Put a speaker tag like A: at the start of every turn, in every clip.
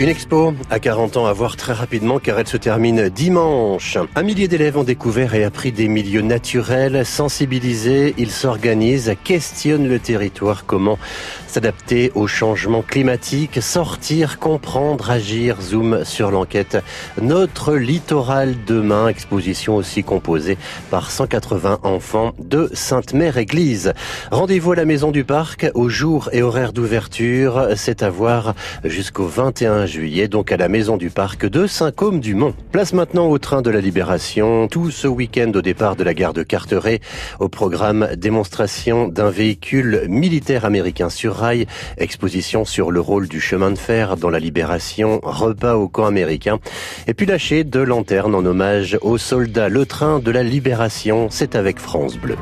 A: Une expo à 40 ans à voir très rapidement car elle se termine dimanche. Un millier d'élèves ont découvert et appris des milieux naturels, sensibilisés, ils s'organisent, questionnent le territoire, comment s'adapter au changement climatique, sortir, comprendre, agir, zoom sur l'enquête. Notre littoral demain, exposition aussi composée par 180 enfants de Sainte-Mère-Église. Rendez-vous à la Maison du Parc au jour et horaire d'ouverture, c'est à voir jusqu'au 21 juillet, donc à la Maison du Parc de Saint-Côme-du-Mont. Place maintenant au train de la Libération, tout ce week-end au départ de la gare de Carteret, au programme démonstration d'un véhicule militaire américain sur rail, exposition sur le rôle du chemin de fer dans la Libération, repas au camp américain, et puis lâcher de lanternes en hommage aux soldats. Le train de la Libération, c'est avec France Bleu.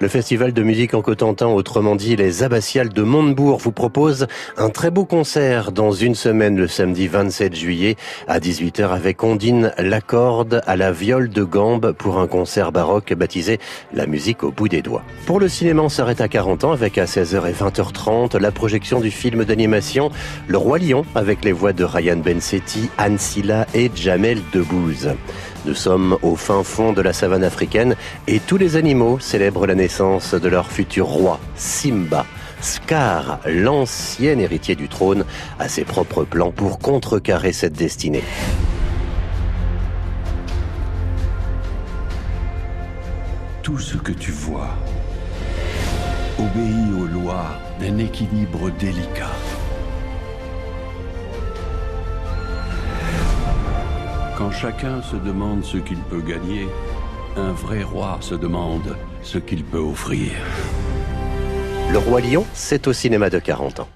A: Le festival de musique en Cotentin, autrement dit les Abbatiales de Montebourg, vous propose un très beau concert dans une semaine le samedi 27 juillet à 18h avec Ondine Lacorde à la viole de gambe pour un concert baroque baptisé La musique au bout des doigts. Pour le cinéma, on s'arrête à 40 ans avec à 16h et 20h30 la projection du film d'animation Le Roi Lion avec les voix de Ryan Bensetti, Anne Silla et Jamel Debbouze. Nous sommes au fin fond de la savane africaine et tous les animaux célèbrent la naissance de leur futur roi, Simba. Scar, l'ancien héritier du trône, a ses propres plans pour contrecarrer cette destinée.
B: Tout ce que tu vois obéit aux lois d'un équilibre délicat. Quand chacun se demande ce qu'il peut gagner, un vrai roi se demande ce qu'il peut offrir.
A: Le roi lion, c'est au cinéma de 40 ans.